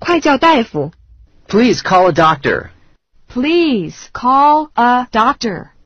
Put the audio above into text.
快叫大夫。Please call a doctor. Please call a doctor.